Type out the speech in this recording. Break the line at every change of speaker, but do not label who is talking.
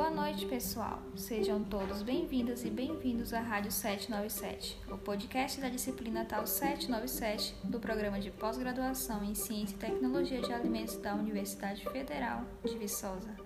Boa noite, pessoal. Sejam todos bem-vindas e bem-vindos à Rádio 797, o podcast da disciplina TAL 797 do programa de pós-graduação em Ciência e Tecnologia de Alimentos da Universidade Federal de Viçosa.